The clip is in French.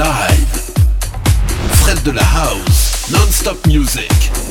live. Fred de la House, non-stop music.